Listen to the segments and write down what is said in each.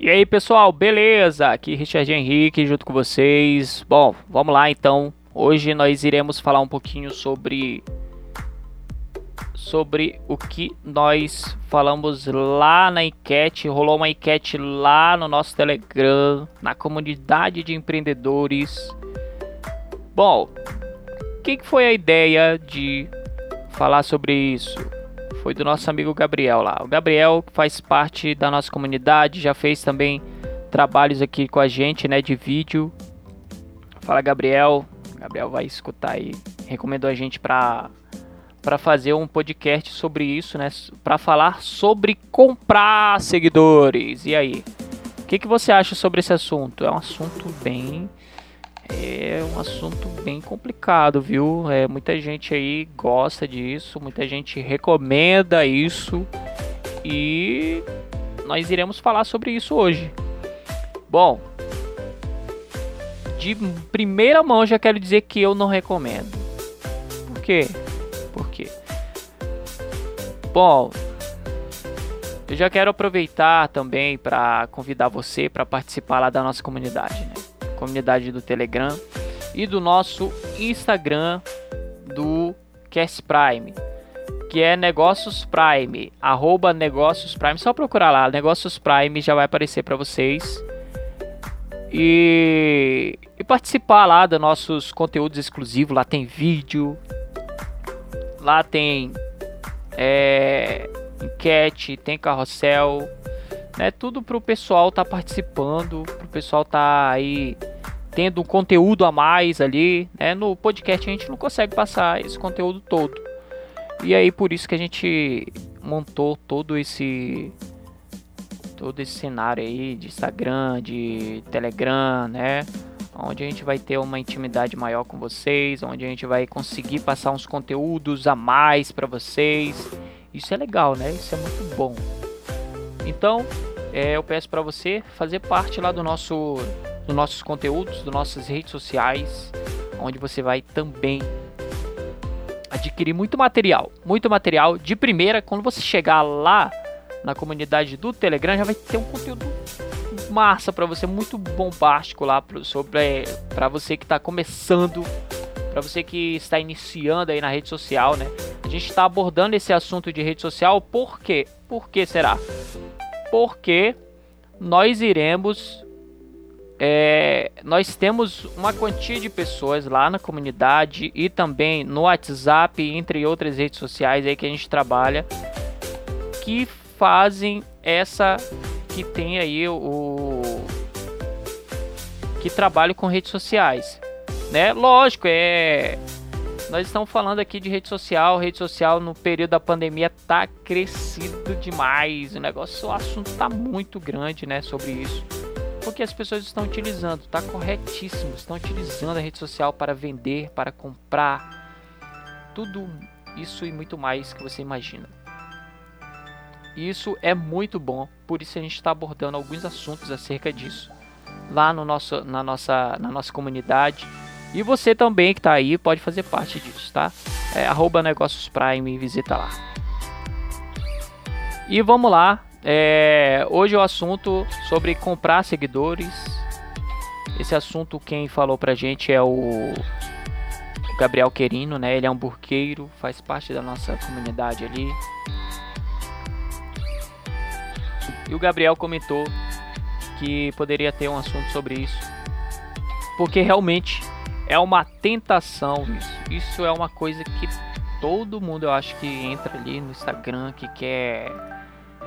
E aí pessoal, beleza? Aqui Richard Henrique junto com vocês. Bom, vamos lá então. Hoje nós iremos falar um pouquinho sobre sobre o que nós falamos lá na enquete. Rolou uma enquete lá no nosso Telegram, na comunidade de empreendedores. Bom, o que, que foi a ideia de falar sobre isso? Foi do nosso amigo Gabriel lá. O Gabriel faz parte da nossa comunidade, já fez também trabalhos aqui com a gente, né, de vídeo. Fala Gabriel, Gabriel vai escutar aí. Recomendou a gente para para fazer um podcast sobre isso, né? Para falar sobre comprar seguidores. E aí? O que, que você acha sobre esse assunto? É um assunto bem. É um assunto bem complicado, viu? É, muita gente aí gosta disso, muita gente recomenda isso. E nós iremos falar sobre isso hoje. Bom, de primeira mão já quero dizer que eu não recomendo. Por quê? Por quê? Bom, eu já quero aproveitar também para convidar você para participar lá da nossa comunidade, né? Comunidade do Telegram e do nosso Instagram do Cast Prime, que é Negócios Prime, arroba Negócios Prime. Só procurar lá, Negócios Prime já vai aparecer para vocês. E, e participar lá dos nossos conteúdos exclusivos. Lá tem vídeo, Lá tem é, enquete, tem carrossel, né? Tudo para o pessoal tá participando, para o pessoal tá aí tendo um conteúdo a mais ali, né? No podcast a gente não consegue passar esse conteúdo todo. E aí por isso que a gente montou todo esse todo esse cenário aí de Instagram, de Telegram, né? onde a gente vai ter uma intimidade maior com vocês, onde a gente vai conseguir passar uns conteúdos a mais para vocês. Isso é legal, né? Isso é muito bom. Então, é, eu peço para você fazer parte lá do nosso, dos nossos conteúdos, das nossas redes sociais, onde você vai também adquirir muito material, muito material de primeira. Quando você chegar lá na comunidade do Telegram, já vai ter um conteúdo massa para você, muito bombástico lá sobre para você que está começando, para você que está iniciando aí na rede social, né? A gente está abordando esse assunto de rede social, por quê? Por que será? Porque nós iremos é, nós temos uma quantia de pessoas lá na comunidade e também no WhatsApp, entre outras redes sociais aí que a gente trabalha, que fazem essa que tem aí o que trabalha com redes sociais, né? Lógico, é nós estamos falando aqui de rede social, rede social no período da pandemia tá crescido demais. O negócio, o assunto tá muito grande, né, sobre isso. Porque as pessoas estão utilizando, tá corretíssimo, estão utilizando a rede social para vender, para comprar, tudo isso e muito mais que você imagina. Isso é muito bom, por isso a gente está abordando alguns assuntos acerca disso lá no nosso, na, nossa, na nossa comunidade. E você também que está aí pode fazer parte disso, tá? É arroba negócios Prime, visita lá. E vamos lá. É, hoje o assunto sobre comprar seguidores. Esse assunto quem falou pra gente é o Gabriel Querino, né? Ele é um burqueiro, faz parte da nossa comunidade ali. E o Gabriel comentou que poderia ter um assunto sobre isso. Porque realmente é uma tentação isso. Isso é uma coisa que todo mundo eu acho que entra ali no Instagram que quer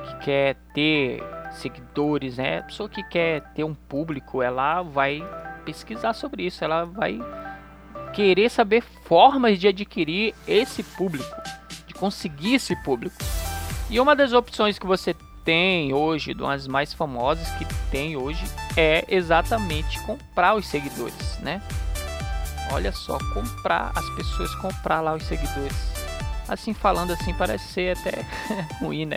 que quer ter seguidores, né? A pessoa que quer ter um público, ela vai pesquisar sobre isso, ela vai querer saber formas de adquirir esse público, de conseguir esse público. E uma das opções que você tem hoje, uma das mais famosas que tem hoje, é exatamente comprar os seguidores, né? Olha só, comprar, as pessoas comprar lá os seguidores. Assim falando assim parece ser até ruim, né?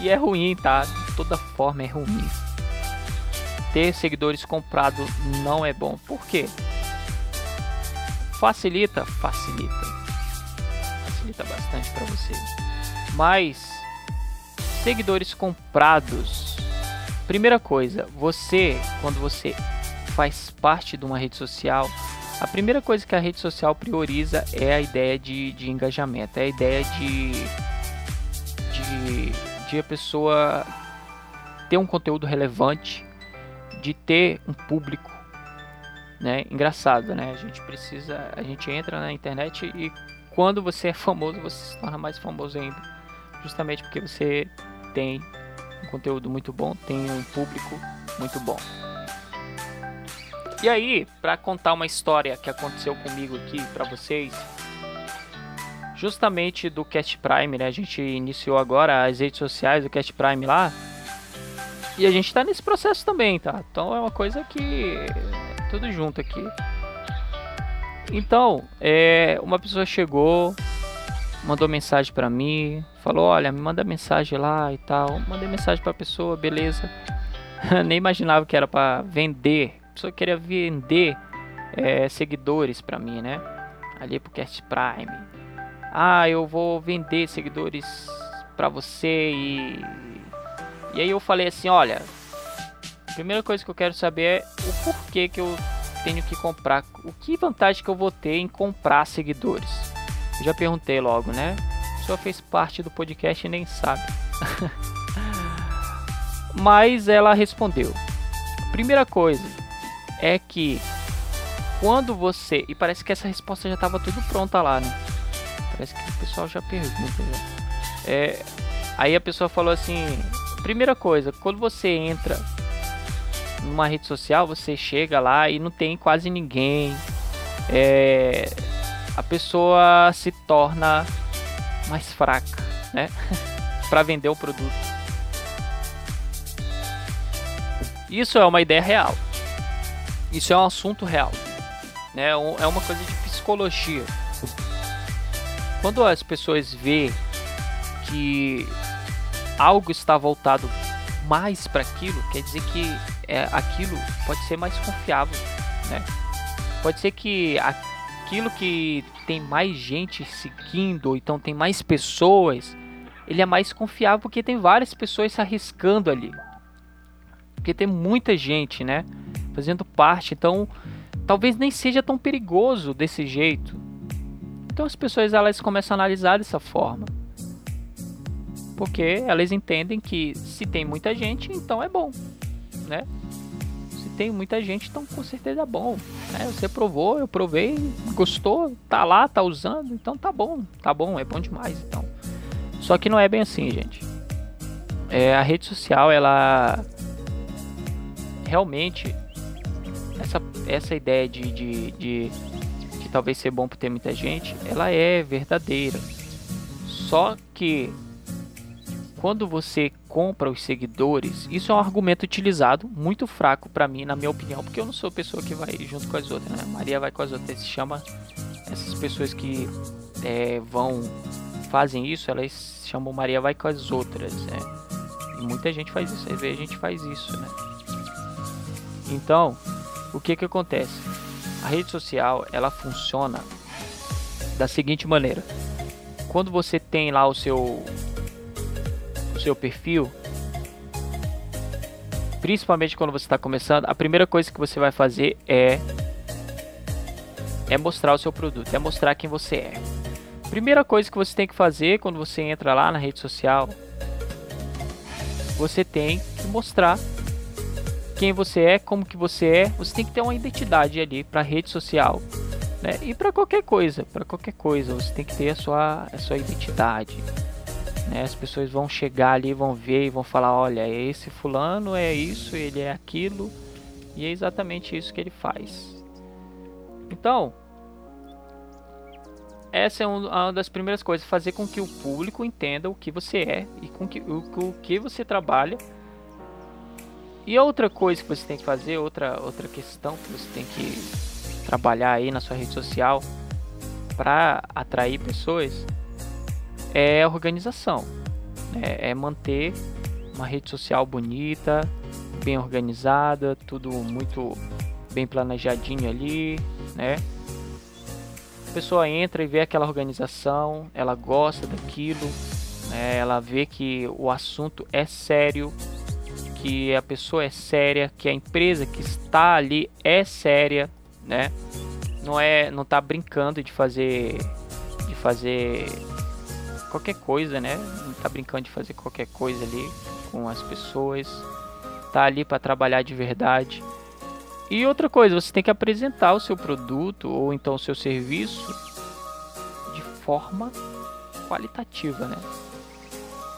E é ruim, tá? De toda forma é ruim. Ter seguidores comprado não é bom. Por quê? Facilita, facilita. Facilita bastante para você. Mas seguidores comprados primeira coisa, você, quando você faz parte de uma rede social, a primeira coisa que a rede social prioriza é a ideia de, de engajamento, é a ideia de, de, de a pessoa ter um conteúdo relevante, de ter um público, né? Engraçado, né? A gente precisa, a gente entra na internet e quando você é famoso, você se torna mais famoso ainda, justamente porque você tem um conteúdo muito bom, tem um público muito bom. E aí, para contar uma história que aconteceu comigo aqui para vocês, justamente do Cast Prime, né? A gente iniciou agora as redes sociais do Cast Prime lá. E a gente tá nesse processo também, tá? Então é uma coisa que tudo junto aqui. Então, é, uma pessoa chegou, mandou mensagem para mim, falou: Olha, me manda mensagem lá e tal. Mandei mensagem para a pessoa, beleza. Nem imaginava que era para vender. A pessoa queria vender é, seguidores para mim, né? Ali pro Cast Prime. Ah, eu vou vender seguidores para você e. E aí eu falei assim: Olha, a primeira coisa que eu quero saber é o porquê que eu tenho que comprar. O que vantagem que eu vou ter em comprar seguidores? Eu já perguntei logo, né? Pessoa fez parte do podcast e nem sabe. Mas ela respondeu. Primeira coisa é que quando você. E parece que essa resposta já estava tudo pronta lá, né? Parece que o pessoal já pergunta. Já. É, aí a pessoa falou assim: primeira coisa, quando você entra numa rede social, você chega lá e não tem quase ninguém. É, a pessoa se torna mais fraca, né? para vender o produto. Isso é uma ideia real. Isso é um assunto real. Né? É uma coisa de psicologia. Quando as pessoas vê que algo está voltado mais para aquilo, quer dizer que é, aquilo pode ser mais confiável, né? Pode ser que aquilo que tem mais gente seguindo, ou então tem mais pessoas, ele é mais confiável porque tem várias pessoas se arriscando ali. Porque tem muita gente, né? Fazendo parte, então talvez nem seja tão perigoso desse jeito. Então as pessoas elas começam a analisar dessa forma. Porque elas entendem que se tem muita gente, então é bom, né? Se tem muita gente, então com certeza é bom. Né? Você provou, eu provei, gostou, tá lá, tá usando, então tá bom, tá bom, é bom demais, então. Só que não é bem assim, gente. É, a rede social, ela realmente essa, essa ideia de, de, de, de talvez ser bom por ter muita gente, ela é verdadeira. Só que quando você compra os seguidores, isso é um argumento utilizado muito fraco para mim, na minha opinião, porque eu não sou pessoa que vai junto com as outras, né? Maria vai com as outras, se chama essas pessoas que é, vão fazem isso, elas chamam Maria vai com as outras, né? E muita gente faz isso, às vezes a gente faz isso, né? Então, o que que acontece? A rede social, ela funciona da seguinte maneira. Quando você tem lá o seu seu perfil, principalmente quando você está começando, a primeira coisa que você vai fazer é é mostrar o seu produto, é mostrar quem você é. Primeira coisa que você tem que fazer quando você entra lá na rede social, você tem que mostrar quem você é, como que você é. Você tem que ter uma identidade ali para rede social, né? E para qualquer coisa, para qualquer coisa, você tem que ter a sua a sua identidade. Né? As pessoas vão chegar ali, vão ver e vão falar: olha, esse fulano é isso, ele é aquilo, e é exatamente isso que ele faz. Então, essa é uma das primeiras coisas, fazer com que o público entenda o que você é e com que, o, o que você trabalha. E outra coisa que você tem que fazer, outra, outra questão que você tem que trabalhar aí na sua rede social para atrair pessoas é organização. É, é manter uma rede social bonita, bem organizada, tudo muito bem planejadinho ali, né? A pessoa entra e vê aquela organização, ela gosta daquilo, né? ela vê que o assunto é sério, que a pessoa é séria, que a empresa que está ali é séria, né? Não é, não tá brincando de fazer de fazer qualquer coisa, né? Não tá brincando de fazer qualquer coisa ali com as pessoas. Tá ali para trabalhar de verdade. E outra coisa, você tem que apresentar o seu produto ou então o seu serviço de forma qualitativa, né?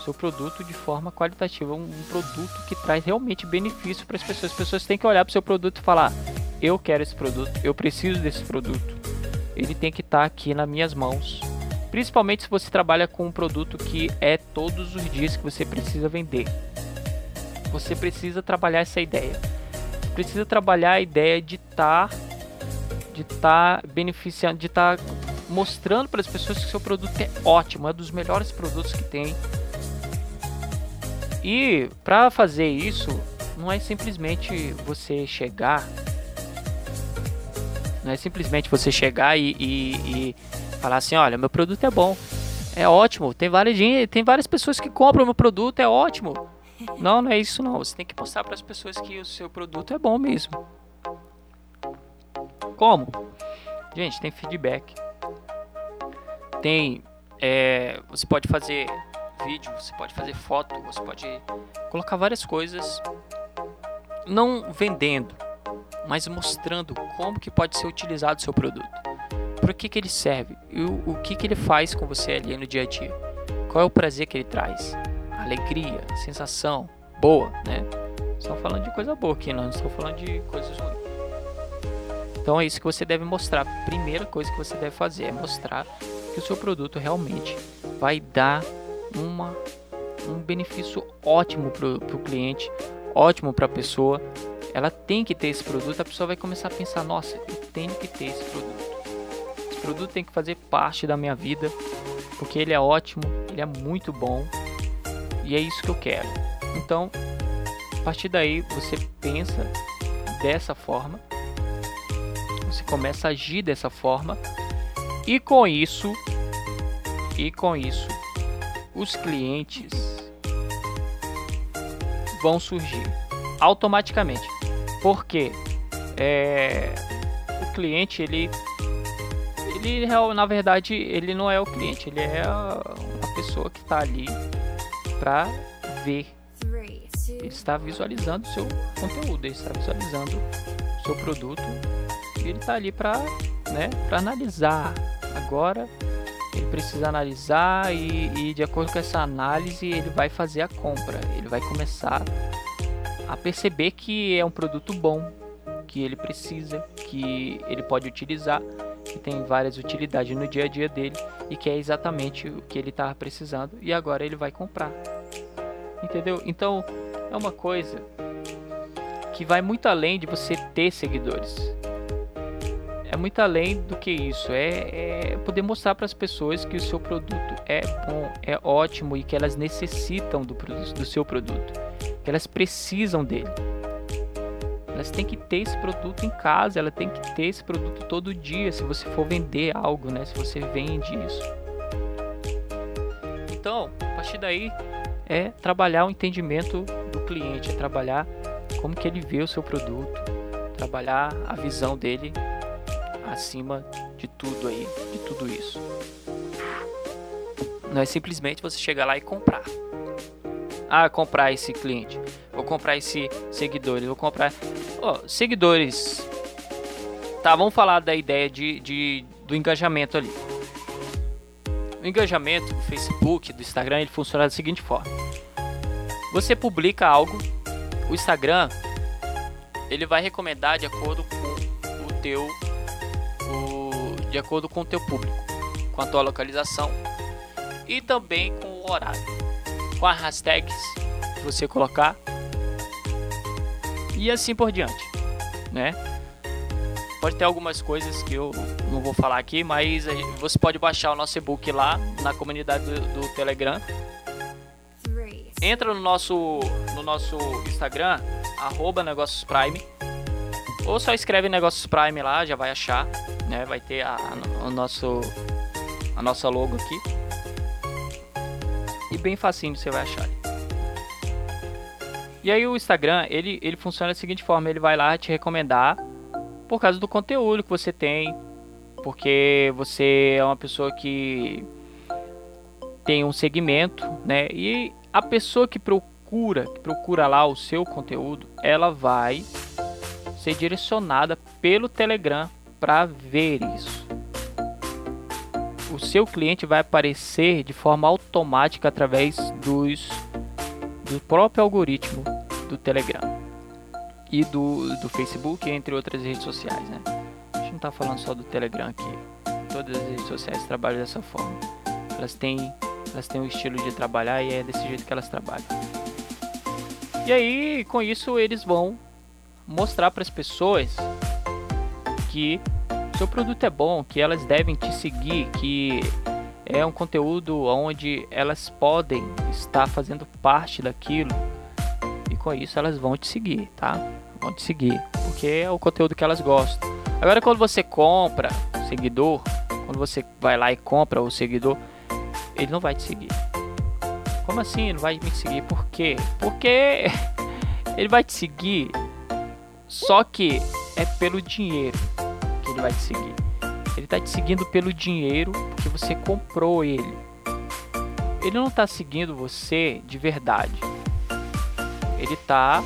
Seu produto de forma qualitativa, um, um produto que traz realmente benefício para as pessoas. As pessoas têm que olhar para o seu produto e falar: eu quero esse produto, eu preciso desse produto. Ele tem que estar tá aqui nas minhas mãos. Principalmente se você trabalha com um produto que é todos os dias que você precisa vender. Você precisa trabalhar essa ideia. Precisa trabalhar a ideia de estar tá, de estar tá beneficiando, de estar tá mostrando para as pessoas que seu produto é ótimo, é dos melhores produtos que tem. E para fazer isso, não é simplesmente você chegar, não é simplesmente você chegar e, e, e falar assim, olha, meu produto é bom, é ótimo, tem várias, tem várias pessoas que compram meu produto, é ótimo. Não, não é isso não. Você tem que mostrar para as pessoas que o seu produto é bom mesmo. Como? Gente, tem feedback tem. É, você pode fazer vídeo, você pode fazer foto, você pode colocar várias coisas, não vendendo, mas mostrando como que pode ser utilizado o seu produto. Para que, que ele serve? E o, o que, que ele faz com você ali no dia a dia? Qual é o prazer que ele traz? Alegria, sensação boa, né? Estamos falando de coisa boa aqui, não estou falando de coisas ruins. Então é isso que você deve mostrar. Primeira coisa que você deve fazer é mostrar que o seu produto realmente vai dar uma, um benefício ótimo para o cliente, ótimo para a pessoa. Ela tem que ter esse produto, a pessoa vai começar a pensar: nossa, eu tenho que ter esse produto. Esse produto tem que fazer parte da minha vida, porque ele é ótimo, ele é muito bom e é isso que eu quero. Então, a partir daí, você pensa dessa forma, você começa a agir dessa forma e com isso, e com isso, os clientes vão surgir automaticamente. Porque é, o cliente ele ele na verdade ele não é o cliente, ele é uma pessoa que está ali para ver. Ele está visualizando seu conteúdo, ele está visualizando seu produto e ele está ali para né, para analisar, agora ele precisa analisar e, e, de acordo com essa análise ele vai fazer a compra. Ele vai começar a perceber que é um produto bom, que ele precisa, que ele pode utilizar, que tem várias utilidades no dia a dia dele e que é exatamente o que ele estava precisando e agora ele vai comprar. Entendeu? Então é uma coisa que vai muito além de você ter seguidores é muito além do que isso. É, é poder mostrar para as pessoas que o seu produto é bom, é ótimo e que elas necessitam do, do seu produto, que elas precisam dele. Elas têm que ter esse produto em casa, ela tem que ter esse produto todo dia, se você for vender algo, né? Se você vende isso. Então, a partir daí é trabalhar o entendimento do cliente, é trabalhar como que ele vê o seu produto, trabalhar a visão dele acima de tudo aí, de tudo isso. Não é simplesmente você chegar lá e comprar. Ah, comprar esse cliente, vou comprar esse seguidor, vou comprar. Oh, seguidores. Tá, vamos falar da ideia de, de, do engajamento ali. O engajamento do Facebook, do Instagram, ele funciona da seguinte forma: você publica algo, o Instagram ele vai recomendar de acordo com o teu de acordo com o teu público, com a tua localização e também com o horário, com as hashtags que você colocar e assim por diante, né? Pode ter algumas coisas que eu não vou falar aqui, mas você pode baixar o nosso e-book lá na comunidade do, do Telegram. Entra no nosso, no nosso Instagram, arroba Negócios Prime. Ou só escreve Negócios Prime lá, já vai achar né? Vai ter a, a, o nosso, a nossa logo aqui. E bem facinho você vai achar. E aí o Instagram, ele, ele funciona da seguinte forma, ele vai lá te recomendar por causa do conteúdo que você tem, porque você é uma pessoa que tem um segmento, né? E a pessoa que procura, que procura lá o seu conteúdo, ela vai ser direcionada pelo Telegram para ver isso. O seu cliente vai aparecer de forma automática através dos do próprio algoritmo do Telegram e do, do Facebook, entre outras redes sociais, né? A gente não está falando só do Telegram aqui. Todas as redes sociais trabalham dessa forma. Elas têm, elas têm um estilo de trabalhar e é desse jeito que elas trabalham. E aí, com isso, eles vão mostrar para as pessoas que seu produto é bom, que elas devem te seguir, que é um conteúdo onde elas podem estar fazendo parte daquilo e com isso elas vão te seguir, tá? Vão te seguir, porque é o conteúdo que elas gostam. Agora quando você compra seguidor, quando você vai lá e compra o seguidor, ele não vai te seguir. Como assim? Não vai me seguir? Por quê? Porque ele vai te seguir, só que é pelo dinheiro ele vai te seguir. Ele está te seguindo pelo dinheiro porque você comprou ele. Ele não está seguindo você de verdade. Ele está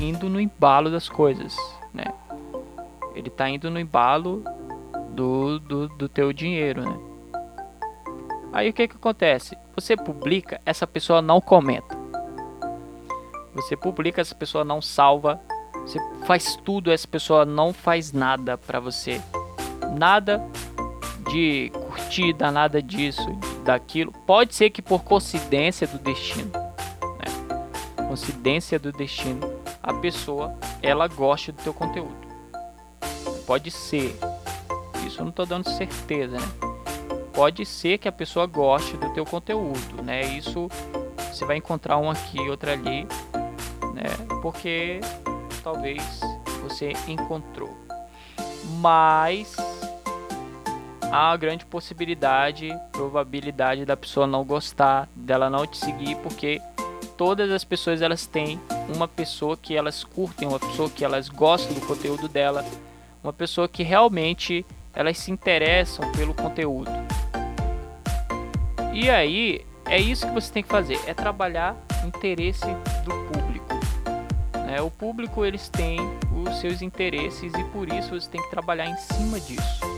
indo no embalo das coisas, né? Ele está indo no embalo do, do, do teu dinheiro, né? Aí o que que acontece? Você publica, essa pessoa não comenta. Você publica, essa pessoa não salva. Você faz tudo, essa pessoa não faz nada para você nada de curtida, nada disso, daquilo. Pode ser que por coincidência do destino, né? coincidência do destino, a pessoa ela goste do teu conteúdo. Pode ser. Isso eu não estou dando certeza, né? Pode ser que a pessoa goste do teu conteúdo, né? Isso você vai encontrar um aqui, outro ali, né? Porque talvez você encontrou. Mas há uma grande possibilidade, probabilidade da pessoa não gostar, dela não te seguir, porque todas as pessoas elas têm uma pessoa que elas curtem, uma pessoa que elas gostam do conteúdo dela, uma pessoa que realmente elas se interessam pelo conteúdo. E aí é isso que você tem que fazer, é trabalhar o interesse do público. Né? O público eles têm os seus interesses e por isso você tem que trabalhar em cima disso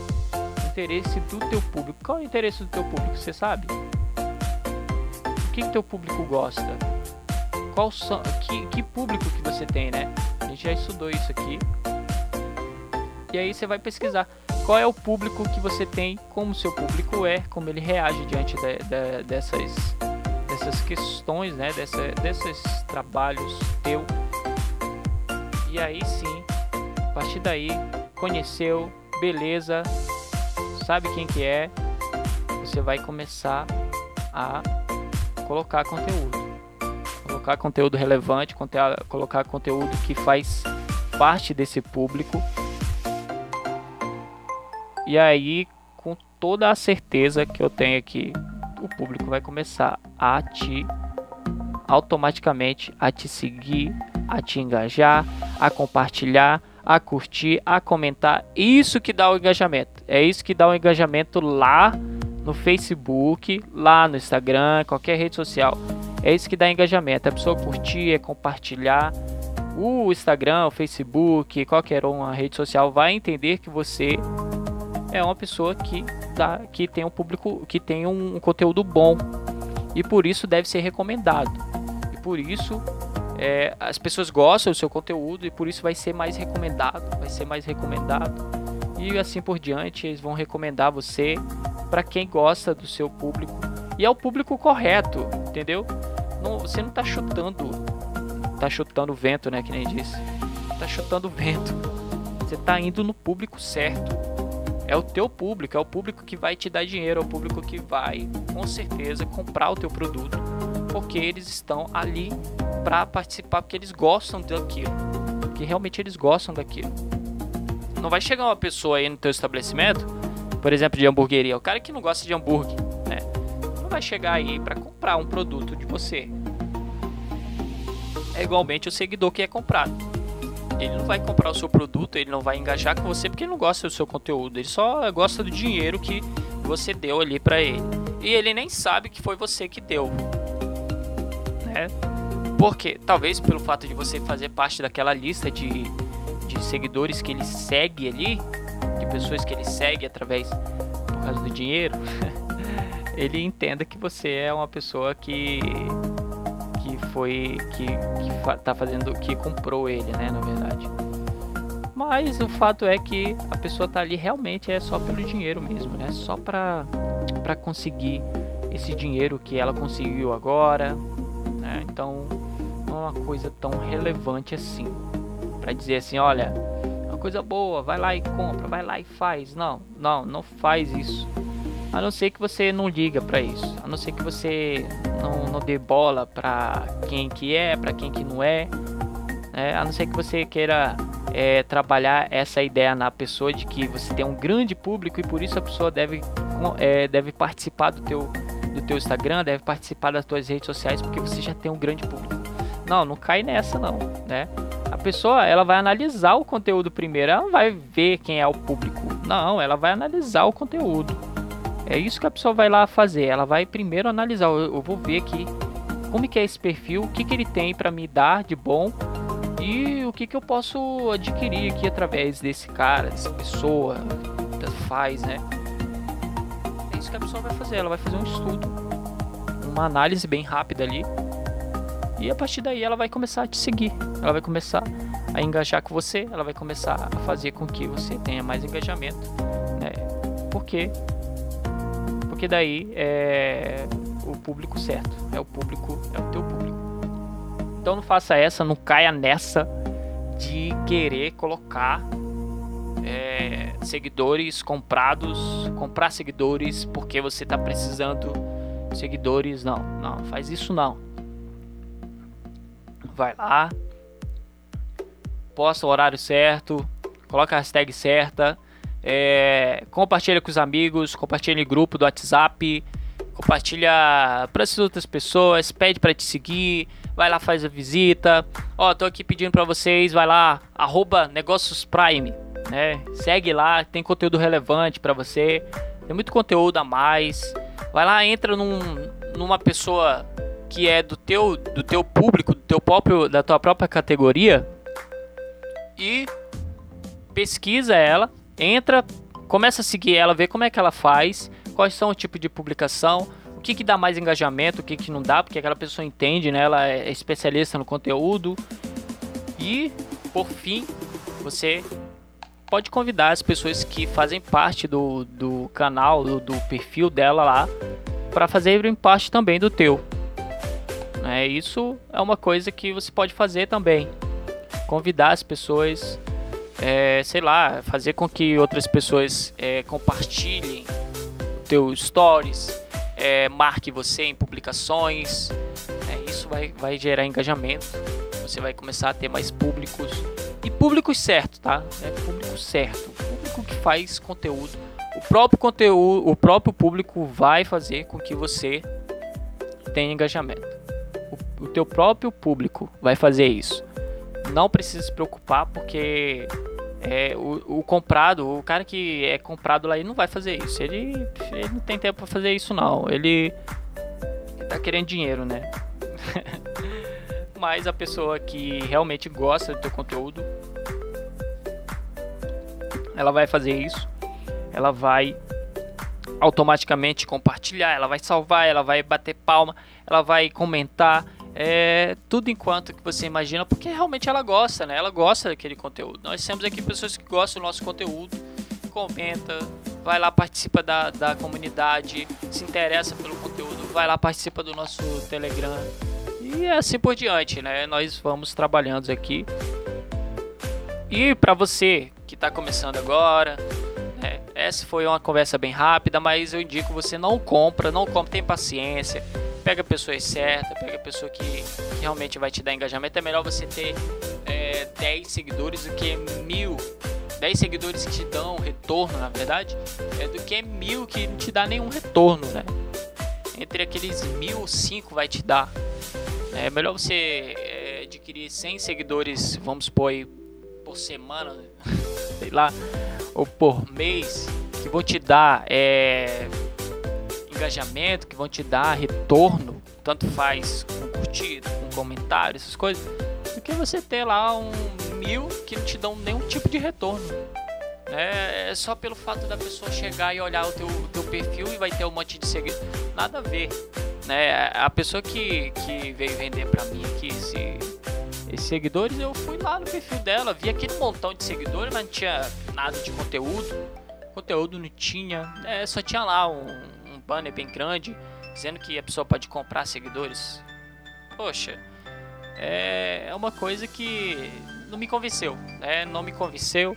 interesse do teu público. Qual é o interesse do teu público? Você sabe? O que, que teu público gosta? Qual que, que público que você tem, né? A gente já estudou isso aqui. E aí você vai pesquisar qual é o público que você tem, como o seu público é, como ele reage diante de, de, dessas, dessas questões, né? Dessa, desses trabalhos teu. E aí sim, a partir daí, conheceu, beleza, sabe quem que é, você vai começar a colocar conteúdo. Colocar conteúdo relevante, colocar conteúdo que faz parte desse público. E aí, com toda a certeza que eu tenho aqui, o público vai começar a te automaticamente a te seguir, a te engajar, a compartilhar, a curtir, a comentar. Isso que dá o engajamento. É isso que dá o engajamento lá no Facebook, lá no Instagram, qualquer rede social. É isso que dá engajamento. A pessoa curtir, é compartilhar. O Instagram, o Facebook, qualquer uma rede social vai entender que você é uma pessoa que dá, que tem um público, que tem um conteúdo bom e por isso deve ser recomendado. E por isso é, as pessoas gostam do seu conteúdo e por isso vai ser mais recomendado, vai ser mais recomendado e assim por diante eles vão recomendar você para quem gosta do seu público e é o público correto, entendeu? Não, você não está chutando, tá chutando vento, né, que nem disse, tá chutando vento. Você está indo no público certo. É o teu público, é o público que vai te dar dinheiro, é o público que vai, com certeza, comprar o teu produto, porque eles estão ali para participar porque eles gostam daquilo, que realmente eles gostam daquilo. Não vai chegar uma pessoa aí no teu estabelecimento, por exemplo, de hamburgueria, o cara que não gosta de hambúrguer, né? Não vai chegar aí para comprar um produto de você. é igualmente o seguidor que é comprado. Ele não vai comprar o seu produto, ele não vai engajar com você porque ele não gosta do seu conteúdo, ele só gosta do dinheiro que você deu ali para ele. E ele nem sabe que foi você que deu. Né? Porque talvez pelo fato de você fazer parte daquela lista de, de seguidores que ele segue ali, de pessoas que ele segue através por causa do dinheiro, ele entenda que você é uma pessoa que que foi que, que tá fazendo que comprou ele, né, na verdade. Mas o fato é que a pessoa tá ali realmente é só pelo dinheiro mesmo, né? Só para para conseguir esse dinheiro que ela conseguiu agora, né? Então, não é uma coisa tão relevante assim para dizer assim, olha, é uma coisa boa, vai lá e compra, vai lá e faz. Não, não, não faz isso. A não ser que você não liga para isso. A não ser que você não, não dê bola para quem que é, para quem que não é. é. A não ser que você queira é, trabalhar essa ideia na pessoa de que você tem um grande público e por isso a pessoa deve, é, deve participar do teu, do teu Instagram, deve participar das tuas redes sociais porque você já tem um grande público. Não, não cai nessa não, né? A pessoa, ela vai analisar o conteúdo primeiro, ela não vai ver quem é o público. Não, ela vai analisar o conteúdo. É isso que a pessoa vai lá fazer. Ela vai primeiro analisar. Eu, vou ver aqui como que é esse perfil, o que, que ele tem para me dar de bom e o que, que eu posso adquirir aqui através desse cara, dessa pessoa, faz, né? Que a pessoa vai fazer. Ela vai fazer um estudo, uma análise bem rápida ali. E a partir daí ela vai começar a te seguir. Ela vai começar a engajar com você. Ela vai começar a fazer com que você tenha mais engajamento, né? Porque porque daí é o público certo, é o público, é o teu público. Então não faça essa, não caia nessa de querer colocar é, seguidores comprados, comprar seguidores porque você está precisando seguidores. Não, não, faz isso não. Vai lá, posta o horário certo, coloca a hashtag certa é, compartilha com os amigos, compartilha em grupo do WhatsApp, compartilha para as outras pessoas, pede para te seguir, vai lá faz a visita. Ó, tô aqui pedindo para vocês, vai lá arroba negócios Prime, né? Segue lá, tem conteúdo relevante para você, tem muito conteúdo a mais. Vai lá, entra num, numa pessoa que é do teu do teu público, do teu próprio da tua própria categoria e pesquisa ela entra, começa a seguir ela, vê como é que ela faz, quais são o tipo de publicação, o que, que dá mais engajamento, o que, que não dá, porque aquela pessoa entende, né? Ela é especialista no conteúdo. E, por fim, você pode convidar as pessoas que fazem parte do, do canal, do, do perfil dela lá, para fazerem parte também do teu. É, isso é uma coisa que você pode fazer também. Convidar as pessoas é, sei lá, fazer com que outras pessoas é, compartilhem teu stories, é, marque você em publicações. É, isso vai, vai gerar engajamento. Você vai começar a ter mais públicos públicos certo, tá? É público certo, público que faz conteúdo. O próprio conteúdo, o próprio público vai fazer com que você tenha engajamento. O, o teu próprio público vai fazer isso não precisa se preocupar porque é, o, o, comprado, o cara que é comprado lá, ele não vai fazer isso. Ele, ele não tem tempo para fazer isso, não. Ele, ele tá querendo dinheiro, né? Mas a pessoa que realmente gosta do teu conteúdo, ela vai fazer isso. Ela vai automaticamente compartilhar, ela vai salvar, ela vai bater palma, ela vai comentar é, tudo enquanto que você imagina, porque realmente ela gosta, né? Ela gosta daquele conteúdo. Nós temos aqui pessoas que gostam do nosso conteúdo, comenta, vai lá, participa da, da comunidade, se interessa pelo conteúdo, vai lá, participa do nosso Telegram e assim por diante, né? Nós vamos trabalhando aqui. E para você que está começando agora, né? essa foi uma conversa bem rápida, mas eu indico você não compra, não compra, tem paciência pega pessoas certas, pega a pessoa que, realmente vai te dar engajamento. É melhor você ter é, 10 seguidores do que mil. 10 seguidores que te dão retorno, na verdade, é do que mil que não te dá nenhum retorno, né? Entre aqueles mil, cinco vai te dar. É melhor você é, adquirir 100 seguidores, vamos supor aí, por semana, sei lá, ou por mês, que vão te dar é, engajamento, que vão te dar retorno, tanto faz com curtida, com comentário, essas coisas, do que você ter lá um mil que não te dão nenhum tipo de retorno. É, é só pelo fato da pessoa chegar e olhar o teu, teu perfil e vai ter um monte de seguidores. Nada a ver. Né? A pessoa que, que veio vender pra mim aqui esses seguidores, eu fui lá no perfil dela, vi aquele montão de seguidores, mas não tinha nada de conteúdo. Conteúdo não tinha, é, só tinha lá um, um banner bem grande dizendo que a pessoa pode comprar seguidores. Poxa, é, é uma coisa que não me convenceu, né? Não me convenceu,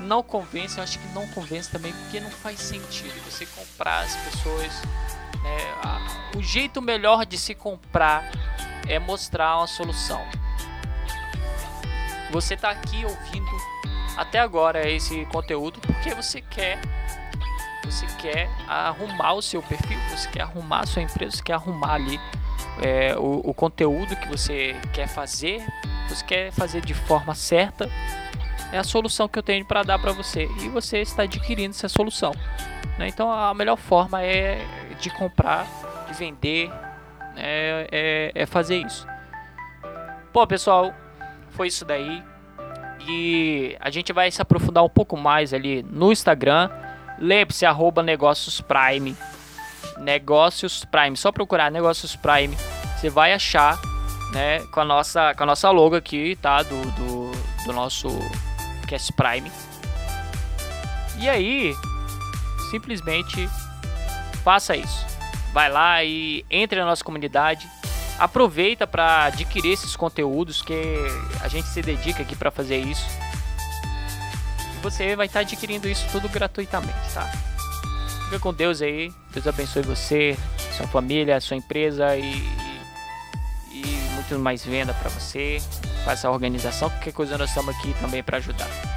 não convence, eu acho que não convence também porque não faz sentido você comprar as pessoas. Né? O jeito melhor de se comprar é mostrar uma solução. Você está aqui ouvindo até agora esse conteúdo porque você quer você quer arrumar o seu perfil, você quer arrumar a sua empresa, você quer arrumar ali é, o, o conteúdo que você quer fazer, você quer fazer de forma certa, é a solução que eu tenho para dar para você e você está adquirindo essa solução. Né? Então a melhor forma é de comprar, de vender, é, é, é fazer isso. Bom pessoal, foi isso daí. E a gente vai se aprofundar um pouco mais ali no Instagram. Lembre-se, arroba negócios Prime. Negócios Prime. Só procurar Negócios Prime. Você vai achar, né? Com a nossa, com a nossa logo aqui, tá? Do, do, do nosso Cast Prime. E aí, simplesmente faça isso. Vai lá e entre na nossa comunidade aproveita para adquirir esses conteúdos que a gente se dedica aqui para fazer isso. E você vai estar tá adquirindo isso tudo gratuitamente, tá? Fica com Deus aí. Deus abençoe você, sua família, sua empresa e, e muito mais venda para você. Faça a organização, qualquer coisa nós estamos aqui também para ajudar.